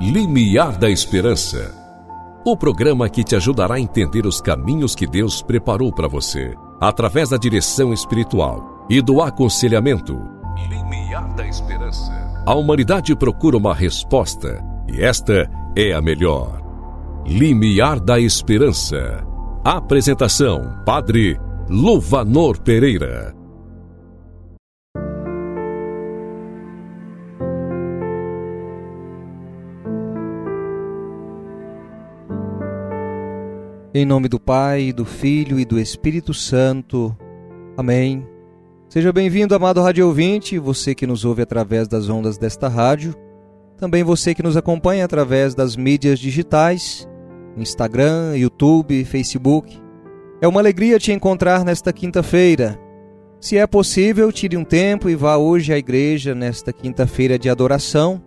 Limiar da Esperança. O programa que te ajudará a entender os caminhos que Deus preparou para você, através da direção espiritual e do aconselhamento. Limiar da Esperança. A humanidade procura uma resposta e esta é a melhor. Limiar da Esperança. Apresentação: Padre Luvanor Pereira. Em nome do Pai, do Filho e do Espírito Santo. Amém. Seja bem-vindo, amado rádio ouvinte, você que nos ouve através das ondas desta rádio, também você que nos acompanha através das mídias digitais, Instagram, YouTube, Facebook. É uma alegria te encontrar nesta quinta-feira. Se é possível, tire um tempo e vá hoje à igreja nesta quinta-feira de adoração.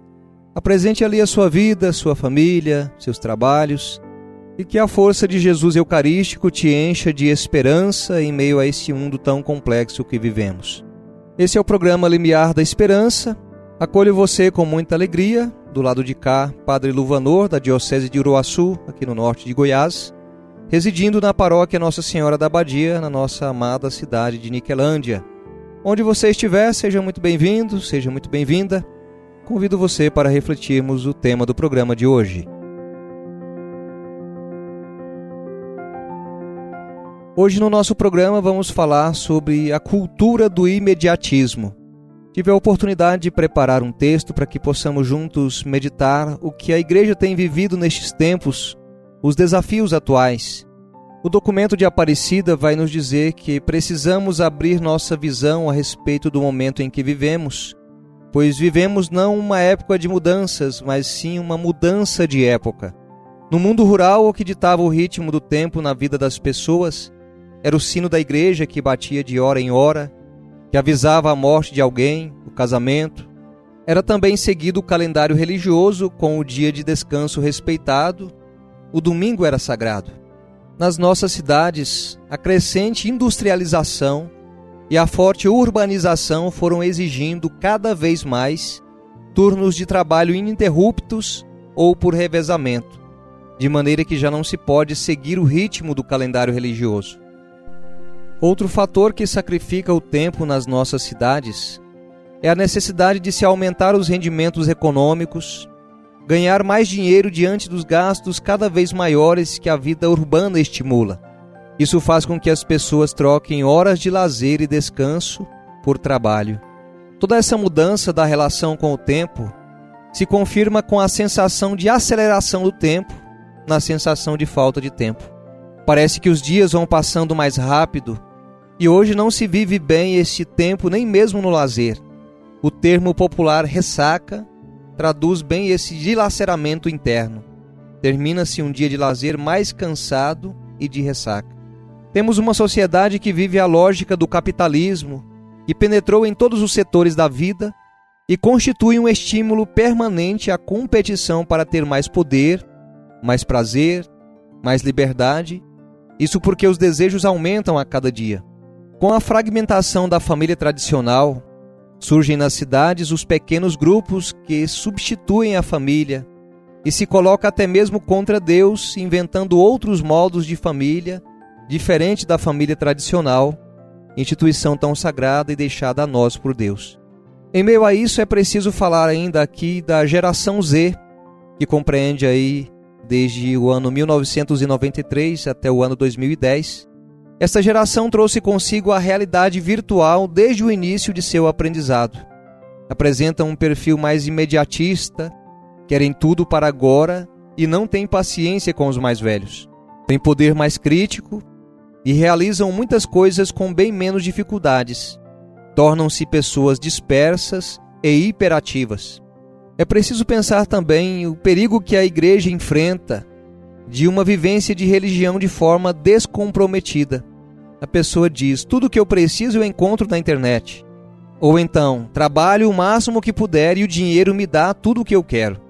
Apresente ali a sua vida, sua família, seus trabalhos e que a força de Jesus Eucarístico te encha de esperança em meio a este mundo tão complexo que vivemos. Esse é o programa Limiar da Esperança. Acolho você com muita alegria. Do lado de cá, Padre Luvanor, da Diocese de Uruaçu, aqui no norte de Goiás, residindo na paróquia Nossa Senhora da Abadia, na nossa amada cidade de Niquelândia. Onde você estiver, seja muito bem-vindo, seja muito bem-vinda. Convido você para refletirmos o tema do programa de hoje. Hoje no nosso programa vamos falar sobre a cultura do imediatismo. Tive a oportunidade de preparar um texto para que possamos juntos meditar o que a igreja tem vivido nestes tempos, os desafios atuais. O documento de Aparecida vai nos dizer que precisamos abrir nossa visão a respeito do momento em que vivemos, pois vivemos não uma época de mudanças, mas sim uma mudança de época. No mundo rural, o que ditava o ritmo do tempo na vida das pessoas era o sino da igreja que batia de hora em hora, que avisava a morte de alguém, o casamento. Era também seguido o calendário religioso com o dia de descanso respeitado. O domingo era sagrado. Nas nossas cidades, a crescente industrialização e a forte urbanização foram exigindo cada vez mais turnos de trabalho ininterruptos ou por revezamento, de maneira que já não se pode seguir o ritmo do calendário religioso. Outro fator que sacrifica o tempo nas nossas cidades é a necessidade de se aumentar os rendimentos econômicos, ganhar mais dinheiro diante dos gastos cada vez maiores que a vida urbana estimula. Isso faz com que as pessoas troquem horas de lazer e descanso por trabalho. Toda essa mudança da relação com o tempo se confirma com a sensação de aceleração do tempo na sensação de falta de tempo. Parece que os dias vão passando mais rápido e hoje não se vive bem este tempo nem mesmo no lazer. O termo popular ressaca traduz bem esse dilaceramento interno. Termina-se um dia de lazer mais cansado e de ressaca. Temos uma sociedade que vive a lógica do capitalismo e penetrou em todos os setores da vida e constitui um estímulo permanente à competição para ter mais poder, mais prazer, mais liberdade. Isso porque os desejos aumentam a cada dia. Com a fragmentação da família tradicional, surgem nas cidades os pequenos grupos que substituem a família e se coloca até mesmo contra Deus, inventando outros modos de família, diferente da família tradicional, instituição tão sagrada e deixada a nós por Deus. Em meio a isso é preciso falar ainda aqui da geração Z, que compreende aí desde o ano 1993 até o ano 2010, esta geração trouxe consigo a realidade virtual desde o início de seu aprendizado. Apresentam um perfil mais imediatista, querem tudo para agora e não têm paciência com os mais velhos. Têm poder mais crítico e realizam muitas coisas com bem menos dificuldades. Tornam-se pessoas dispersas e hiperativas. É preciso pensar também o perigo que a igreja enfrenta de uma vivência de religião de forma descomprometida. A pessoa diz: tudo que eu preciso eu encontro na internet. Ou então, trabalho o máximo que puder e o dinheiro me dá tudo o que eu quero.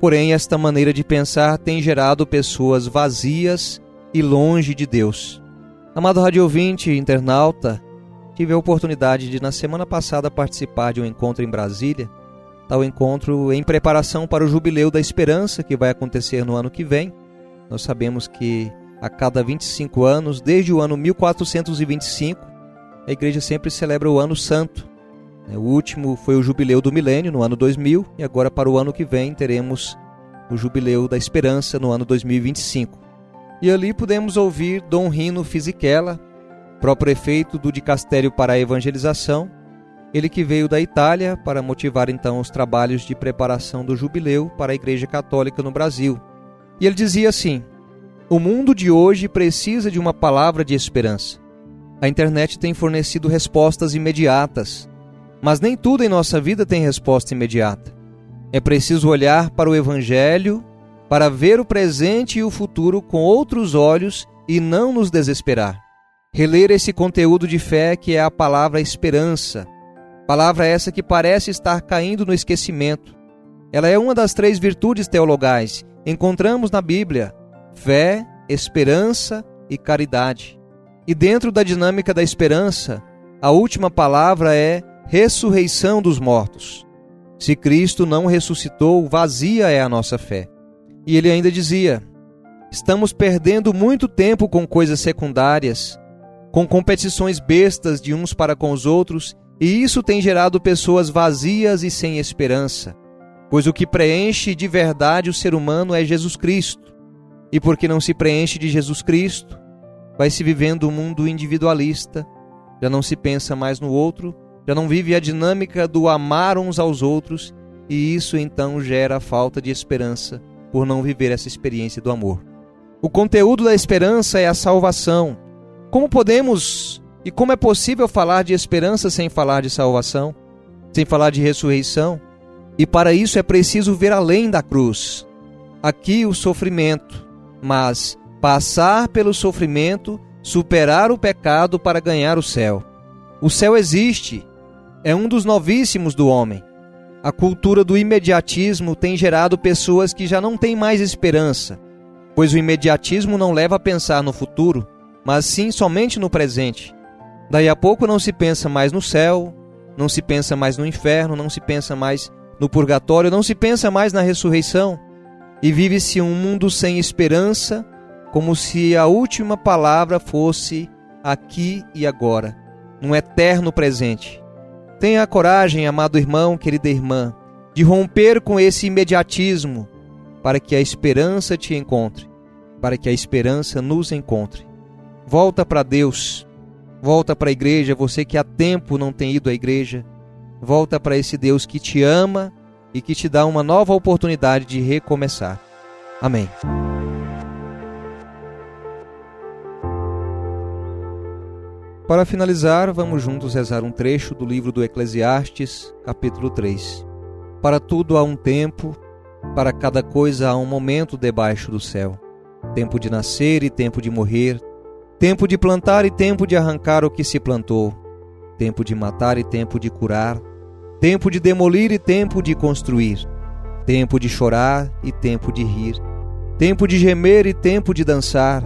Porém, esta maneira de pensar tem gerado pessoas vazias e longe de Deus. Amado rádio ouvinte internauta, tive a oportunidade de, na semana passada, participar de um encontro em Brasília tal encontro em preparação para o Jubileu da Esperança, que vai acontecer no ano que vem. Nós sabemos que a cada 25 anos, desde o ano 1425, a igreja sempre celebra o Ano Santo. O último foi o Jubileu do Milênio, no ano 2000, e agora para o ano que vem teremos o Jubileu da Esperança, no ano 2025. E ali podemos ouvir Dom Rino Fisichella, próprio prefeito do Dicastério para a Evangelização, ele que veio da Itália para motivar então os trabalhos de preparação do jubileu para a Igreja Católica no Brasil. E ele dizia assim: O mundo de hoje precisa de uma palavra de esperança. A internet tem fornecido respostas imediatas, mas nem tudo em nossa vida tem resposta imediata. É preciso olhar para o Evangelho para ver o presente e o futuro com outros olhos e não nos desesperar. Reler esse conteúdo de fé que é a palavra esperança, Palavra essa que parece estar caindo no esquecimento. Ela é uma das três virtudes teologais. Encontramos na Bíblia fé, esperança e caridade. E dentro da dinâmica da esperança, a última palavra é ressurreição dos mortos. Se Cristo não ressuscitou, vazia é a nossa fé. E ele ainda dizia: Estamos perdendo muito tempo com coisas secundárias, com competições bestas de uns para com os outros e isso tem gerado pessoas vazias e sem esperança, pois o que preenche de verdade o ser humano é Jesus Cristo. E porque não se preenche de Jesus Cristo, vai se vivendo um mundo individualista, já não se pensa mais no outro, já não vive a dinâmica do amar uns aos outros, e isso então gera falta de esperança por não viver essa experiência do amor. O conteúdo da esperança é a salvação. Como podemos e como é possível falar de esperança sem falar de salvação, sem falar de ressurreição? E para isso é preciso ver além da cruz. Aqui o sofrimento, mas passar pelo sofrimento, superar o pecado para ganhar o céu. O céu existe, é um dos novíssimos do homem. A cultura do imediatismo tem gerado pessoas que já não têm mais esperança, pois o imediatismo não leva a pensar no futuro, mas sim somente no presente. Daí a pouco não se pensa mais no céu, não se pensa mais no inferno, não se pensa mais no purgatório, não se pensa mais na ressurreição. E vive-se um mundo sem esperança, como se a última palavra fosse aqui e agora, num eterno presente. Tenha a coragem, amado irmão, querida irmã, de romper com esse imediatismo, para que a esperança te encontre, para que a esperança nos encontre. Volta para Deus Volta para a igreja, você que há tempo não tem ido à igreja. Volta para esse Deus que te ama e que te dá uma nova oportunidade de recomeçar. Amém. Para finalizar, vamos juntos rezar um trecho do livro do Eclesiastes, capítulo 3. Para tudo há um tempo, para cada coisa há um momento debaixo do céu. Tempo de nascer e tempo de morrer, Tempo de plantar e tempo de arrancar o que se plantou. Tempo de matar e tempo de curar. Tempo de demolir e tempo de construir. Tempo de chorar e tempo de rir. Tempo de gemer e tempo de dançar.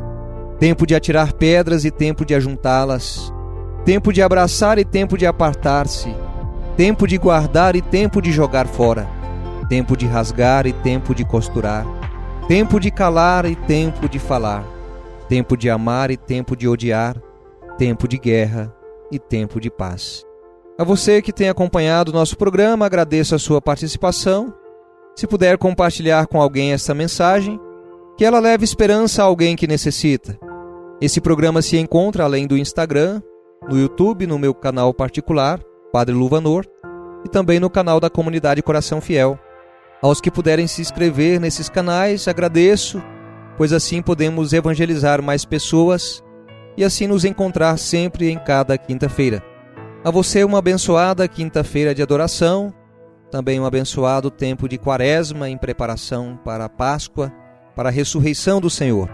Tempo de atirar pedras e tempo de ajuntá-las. Tempo de abraçar e tempo de apartar-se. Tempo de guardar e tempo de jogar fora. Tempo de rasgar e tempo de costurar. Tempo de calar e tempo de falar tempo de amar e tempo de odiar, tempo de guerra e tempo de paz. A você que tem acompanhado o nosso programa, agradeço a sua participação. Se puder compartilhar com alguém esta mensagem, que ela leve esperança a alguém que necessita. Esse programa se encontra além do Instagram, no YouTube, no meu canal particular, Padre Luvanor, e também no canal da comunidade Coração Fiel. Aos que puderem se inscrever nesses canais, agradeço pois assim podemos evangelizar mais pessoas e assim nos encontrar sempre em cada quinta-feira. A você uma abençoada quinta-feira de adoração, também um abençoado tempo de quaresma em preparação para a Páscoa, para a ressurreição do Senhor.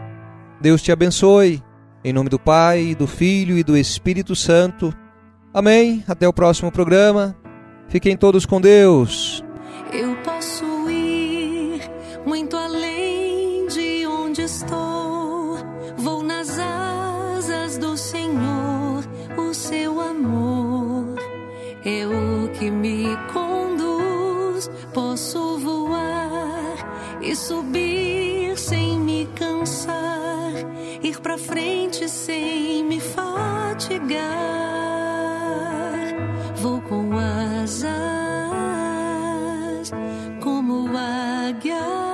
Deus te abençoe, em nome do Pai, do Filho e do Espírito Santo. Amém. Até o próximo programa. Fiquem todos com Deus. Como águia,